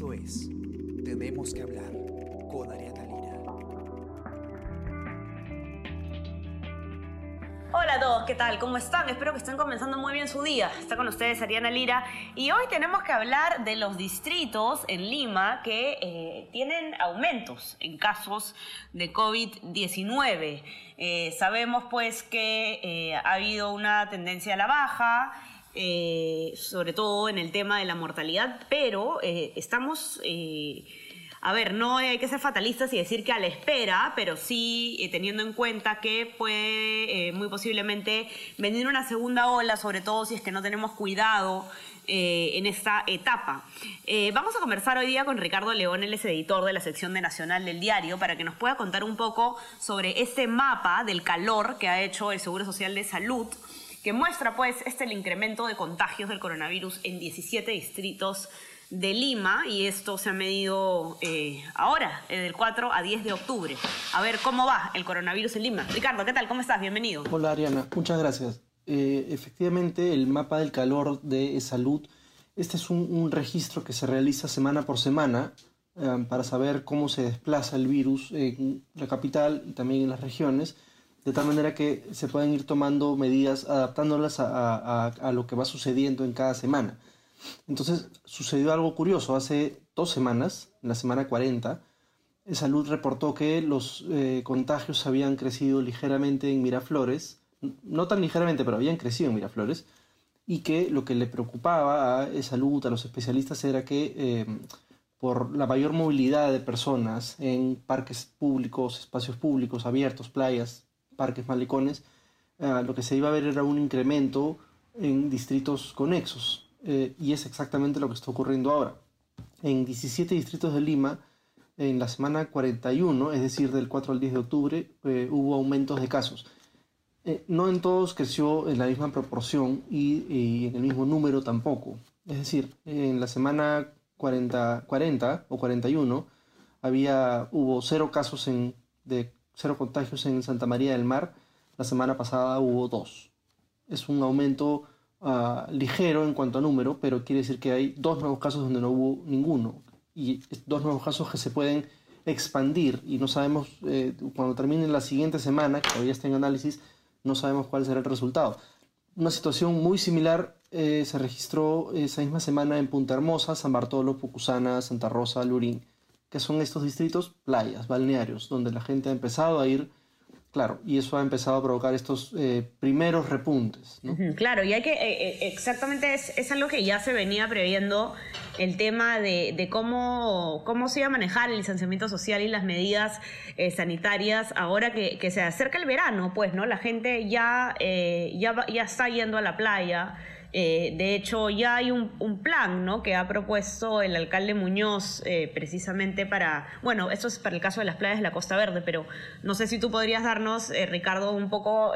Esto es Tenemos que hablar con Ariana Lira. Hola a todos, ¿qué tal? ¿Cómo están? Espero que estén comenzando muy bien su día. Está con ustedes Ariana Lira y hoy tenemos que hablar de los distritos en Lima que eh, tienen aumentos en casos de COVID-19. Eh, sabemos pues que eh, ha habido una tendencia a la baja eh, sobre todo en el tema de la mortalidad, pero eh, estamos, eh, a ver, no hay que ser fatalistas y decir que a la espera, pero sí teniendo en cuenta que puede muy posiblemente venir una segunda ola, sobre todo si es que no tenemos cuidado en esta etapa. Vamos a conversar hoy día con Ricardo León, él es editor de la sección de Nacional del Diario, para que nos pueda contar un poco sobre este mapa del calor que ha hecho el Seguro Social de Salud que muestra pues este incremento de contagios del coronavirus en 17 distritos de Lima y esto se ha medido eh, ahora, del 4 a 10 de octubre. A ver cómo va el coronavirus en Lima. Ricardo, ¿qué tal? ¿Cómo estás? Bienvenido. Hola Ariana, muchas gracias. Eh, efectivamente, el mapa del calor de salud, este es un, un registro que se realiza semana por semana eh, para saber cómo se desplaza el virus en la capital y también en las regiones de tal manera que se pueden ir tomando medidas adaptándolas a, a, a, lo que va sucediendo en cada semana. Entonces sucedió algo curioso. Hace dos semanas, en la semana 40, Salud reportó que los eh, contagios habían crecido ligeramente en Miraflores, no tan ligeramente, pero habían crecido en Miraflores, y que lo que le preocupaba a Salud, a los especialistas, era que eh, por la mayor movilidad de personas en parques públicos, espacios públicos, abiertos, playas, parques malecones, eh, lo que se iba a ver era un incremento en distritos conexos. Eh, y es exactamente lo que está ocurriendo ahora. En 17 distritos de Lima, en la semana 41, es decir, del 4 al 10 de octubre, eh, hubo aumentos de casos. No en todos creció en la misma proporción y, y, en el mismo número tampoco. Es decir, en la semana 40, 40 o 41 había, hubo cero casos en, de cero contagios en Santa María del Mar, la semana pasada hubo dos. Es un aumento uh, ligero en cuanto a número, pero quiere decir que hay dos nuevos casos donde no hubo ninguno. Y dos nuevos casos que se pueden expandir y no sabemos, eh, cuando termine la siguiente semana, que todavía está en análisis, no sabemos cuál será el resultado. Una situación muy similar eh, se registró esa misma semana en Punta Hermosa, San Bartolo, Pucusana, Santa Rosa, Lurín que son estos distritos playas, balnearios, donde la gente ha empezado a ir, claro, y eso ha empezado a provocar estos eh, primeros repuntes. Claro, y hay que, eh, eh, exactamente es, es, algo que ya se venía previendo, el tema de, de, cómo, cómo se iba a manejar el licenciamiento social y las medidas sanitarias ahora que, que, se acerca el verano, pues, ¿no? La gente ya, ya, ya está yendo a la playa. Eh, de hecho, ya hay un, plan ¿no? que ha propuesto el alcalde Muñoz eh, precisamente para, bueno, esto es para el caso de las playas de la Costa Verde, pero no sé si tú podrías darnos, eh, Ricardo, un poco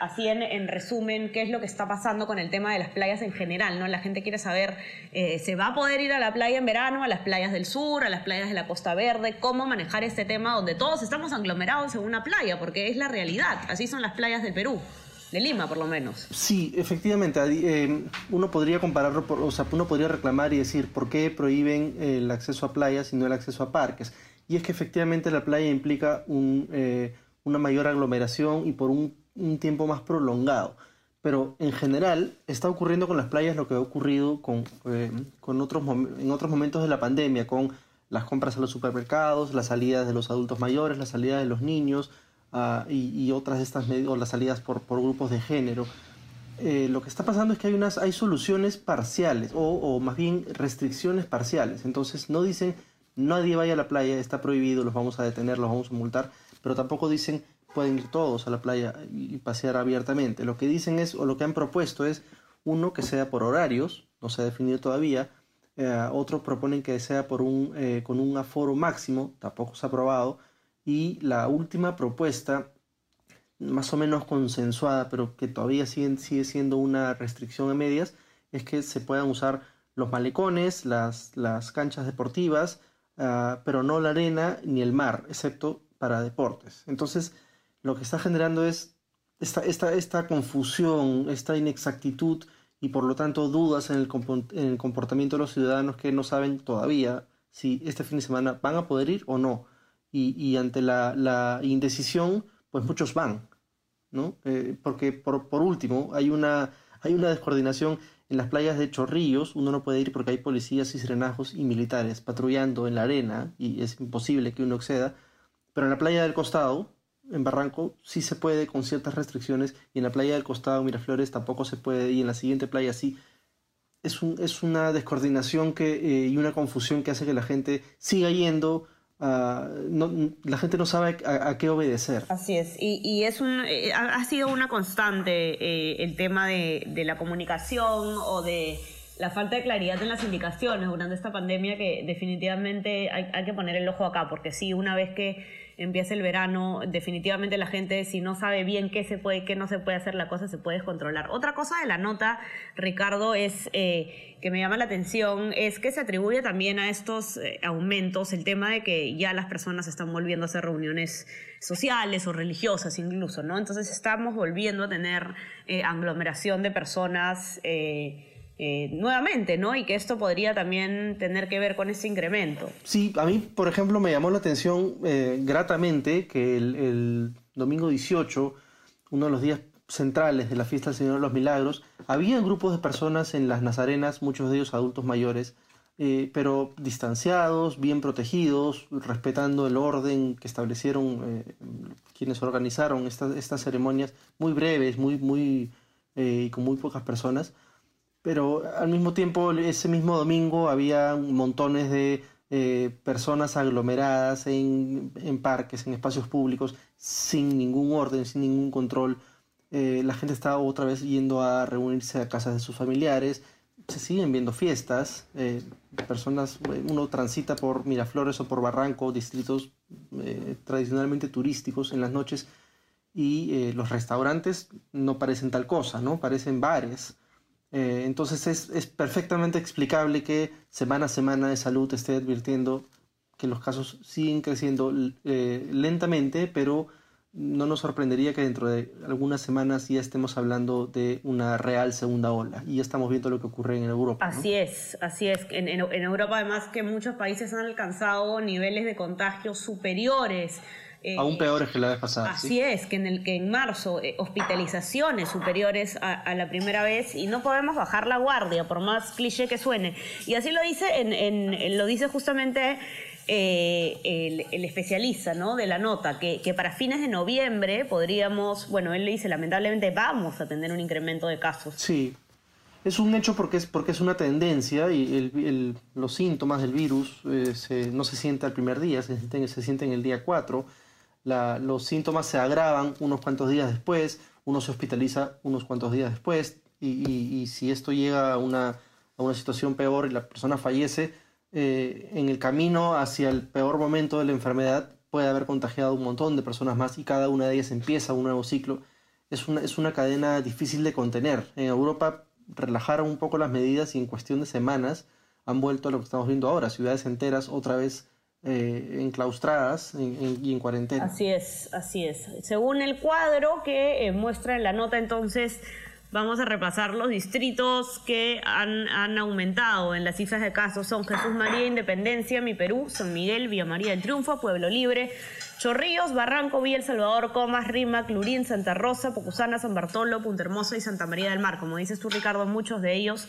así en, en, resumen qué es lo que está pasando con el tema de las playas en general. ¿no? La gente quiere saber, ¿se va a poder ir a la playa en verano, a las playas del sur, a las playas de la Costa Verde? ¿Cómo manejar este tema donde todos estamos aglomerados en una playa? Porque es la realidad, así son las playas del Perú de Lima, por lo menos. Sí, efectivamente. Eh, uno podría compararlo, o sea, uno podría reclamar y decir por qué prohíben el acceso a playas y no el acceso a parques. Y es que efectivamente la playa implica eh, una mayor aglomeración y por un, tiempo más prolongado. Pero en general está ocurriendo con las playas lo que ha ocurrido con, eh, otros en otros momentos de la pandemia, con las compras a los supermercados, las salidas de los adultos mayores, las salidas de los niños, Uh, y, y, otras de estas o las salidas por, por grupos de género. Eh, lo que está pasando es que hay, unas, hay soluciones parciales, o, o, más bien restricciones parciales. Entonces no dicen, nadie vaya a la playa, está prohibido, los vamos a detener, los vamos a multar, pero tampoco dicen, pueden ir todos a la playa y pasear abiertamente. Lo que dicen es, o lo que han propuesto es, uno, que sea por horarios, no se ha definido todavía, eh, otros proponen que sea por un, eh, con un aforo máximo, tampoco se ha aprobado, y la última propuesta, más o menos consensuada, pero que todavía sigue, sigue siendo una restricción a medias, es que se puedan usar los malecones, las, las canchas deportivas, uh, pero no la arena ni el mar, excepto para deportes. Entonces, lo que está generando es esta, esta, esta confusión, esta inexactitud y por lo tanto dudas en el, en el comportamiento de los ciudadanos que no saben todavía si este fin de semana van a poder ir o no. Y, ante la, indecisión, pues muchos van, ¿no? Eh, porque por, por, último, hay una, hay una descoordinación en las playas de Chorrillos, uno no puede ir porque hay policías y serenajos y militares patrullando en la arena y es imposible que uno acceda, pero en la playa del costado, en Barranco sí se puede con ciertas restricciones y en la playa del costado Miraflores tampoco se puede y en la siguiente playa sí. Es, un, es una descoordinación que, eh, y una confusión que hace que la gente siga yendo. No, la gente no sabe a, qué obedecer. Así es, y, es eh, ha sido una constante eh, el tema de, de la comunicación o de la falta de claridad en las indicaciones durante esta pandemia que definitivamente hay, hay, que poner el ojo acá, porque sí, una vez que empieza el verano, definitivamente la gente si no sabe bien qué se puede, qué no se puede hacer, la cosa se puede descontrolar. Otra cosa de la nota, Ricardo, es eh, que me llama la atención, es que se atribuye también a estos eh, aumentos el tema de que ya las personas están volviendo a hacer reuniones sociales o religiosas incluso, ¿no? Entonces estamos volviendo a tener eh, aglomeración de personas. Nuevamente, ¿no? Y que esto podría también tener que ver con ese incremento. Sí, a mí, por ejemplo, me llamó la atención eh, gratamente que el, domingo 18, uno de los días centrales de la fiesta del Señor de los Milagros, había grupos de personas en las Nazarenas, muchos de ellos adultos mayores, eh, pero distanciados, bien protegidos, respetando el orden que establecieron quienes organizaron estas, estas ceremonias, muy breves, muy, muy, y con muy pocas personas pero al mismo tiempo ese mismo domingo había montones de eh, personas aglomeradas en, en, parques, en espacios públicos, sin ningún orden, sin ningún control. Eh, la gente estaba otra vez yendo a reunirse a casas de sus familiares, se siguen viendo fiestas, eh, personas, uno transita por Miraflores o por Barranco, distritos tradicionalmente turísticos en las noches, y los restaurantes no parecen tal cosa, ¿no? Parecen bares. Eh, entonces es, es, perfectamente explicable que semana a semana de salud esté advirtiendo que los casos siguen creciendo eh, lentamente, pero no nos sorprendería que dentro de algunas semanas ya estemos hablando de una real segunda ola y ya estamos viendo lo que ocurre en Europa. Así es, así es. En, en, en Europa además que muchos países han alcanzado niveles de contagio superiores eh, Aún peores que la vez pasada. Así es, que en, el, que en marzo eh, hospitalizaciones superiores a, la primera vez y no podemos bajar la guardia, por más cliché que suene. Y así lo dice, en, lo dice justamente eh, el, especialista ¿no? de la nota, que, que, para fines de noviembre podríamos, bueno, él le dice, lamentablemente vamos a tener un incremento de casos. Sí, es un hecho porque es, porque es una tendencia y el, los síntomas del virus no se sienten al primer día, se sienten, se sienten el día 4 los síntomas se agravan unos cuantos días después, uno se hospitaliza unos cuantos días después, y, si esto llega a una, a una, situación peor y la persona fallece, eh, en el camino hacia el peor momento de la enfermedad puede haber contagiado un montón de personas más y cada una de ellas empieza un nuevo ciclo. Es una, es una cadena difícil de contener. En Europa relajaron un poco las medidas y en cuestión de semanas han vuelto a lo que estamos viendo ahora, ciudades enteras otra vez eh, enclaustradas y en cuarentena. Así es, así es. Según el cuadro que eh, muestra en la nota, entonces vamos a repasar los distritos que han, han, aumentado en las cifras de casos. Son Jesús María, Independencia, Mi Perú, San Miguel, Villa María del Triunfo, Pueblo Libre, Chorrillos, Barranco, Villa El Salvador, Comas, Rima, Clurín, Santa Rosa, Pocusana, San Bartolo, Punta Hermosa y Santa María del Mar. Como dices tú, Ricardo, muchos de ellos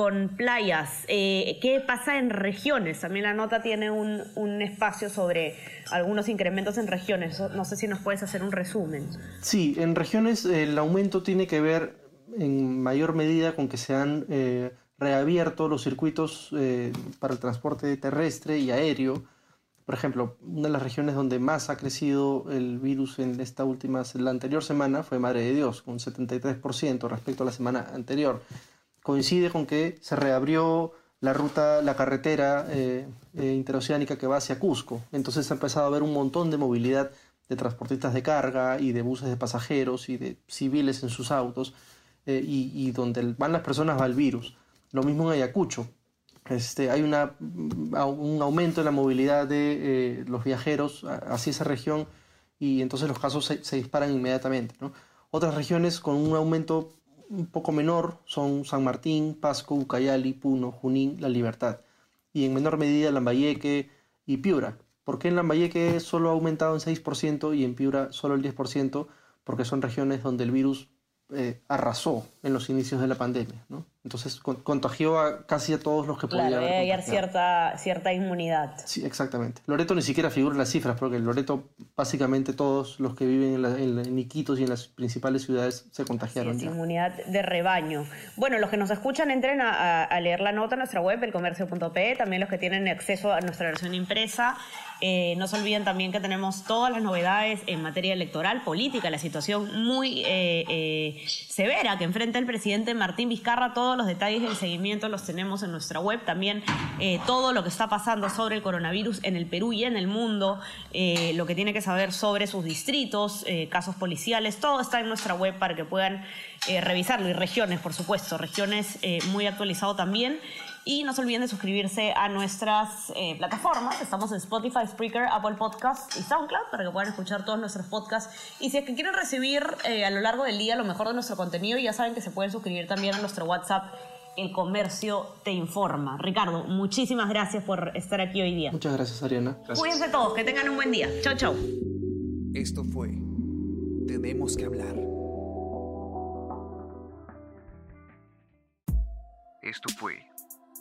con playas. Eh, ¿Qué pasa en regiones? También la nota tiene un, un, espacio sobre algunos incrementos en regiones. No sé si nos puedes hacer un resumen. Sí, en regiones el aumento tiene que ver en mayor medida con que se han eh, reabierto los circuitos eh, para el transporte terrestre y aéreo. Por ejemplo, una de las regiones donde más ha crecido el virus en esta última, la anterior semana fue Madre de Dios, con 73% respecto a la semana anterior coincide con que se reabrió la ruta, la carretera eh, eh, interoceánica que va hacia Cusco. Entonces ha empezado a haber un montón de movilidad de transportistas de carga y de buses de pasajeros y de civiles en sus autos eh, y, donde van las personas va el virus. Lo mismo en Ayacucho. Este, hay una, un aumento en la movilidad de los viajeros hacia esa región y entonces los casos se, disparan inmediatamente. Otras regiones con un aumento un poco menor son San Martín, Pasco, Ucayali, Puno, Junín, La Libertad. Y en menor medida Lambayeque y Piura. ¿Por qué en Lambayeque solo ha aumentado en 6% y en Piura solo el 10%? Porque son regiones donde el virus eh, arrasó en los inicios de la pandemia, ¿no? Entonces contagió a casi a todos los que claro, podía haber cierta, cierta inmunidad. Sí, exactamente. Loreto ni siquiera figura en las cifras, porque en Loreto básicamente todos los que viven en, Iquitos y en las principales ciudades se contagiaron. Sí, inmunidad de rebaño. Bueno, los que nos escuchan entren a, a leer la nota en nuestra web, elcomercio.p, también los que tienen acceso a nuestra versión impresa. Eh, no se olviden también que tenemos todas las novedades en materia electoral, política, la situación muy eh, eh, severa que enfrenta el presidente Martín Vizcarra. Todos los detalles del seguimiento los tenemos en nuestra web. También todo lo que está pasando sobre el coronavirus en el Perú y en el mundo, lo que tiene que saber sobre sus distritos, casos policiales, todo está en nuestra web para que puedan revisarlo. Y regiones, por supuesto, regiones muy actualizado también. Y no se olviden de suscribirse a nuestras eh, plataformas. Estamos en Spotify, Spreaker, Apple Podcasts y SoundCloud para que puedan escuchar todos nuestros podcasts. Y si es que quieren recibir eh, a lo largo del día lo mejor de nuestro contenido, ya saben que se pueden suscribir también a nuestro WhatsApp. El comercio te informa. Ricardo, muchísimas gracias por estar aquí hoy día. Muchas gracias, Ariana. Cuídense todos, que tengan un buen día. Chau, chau. Esto fue Tenemos que hablar. Esto fue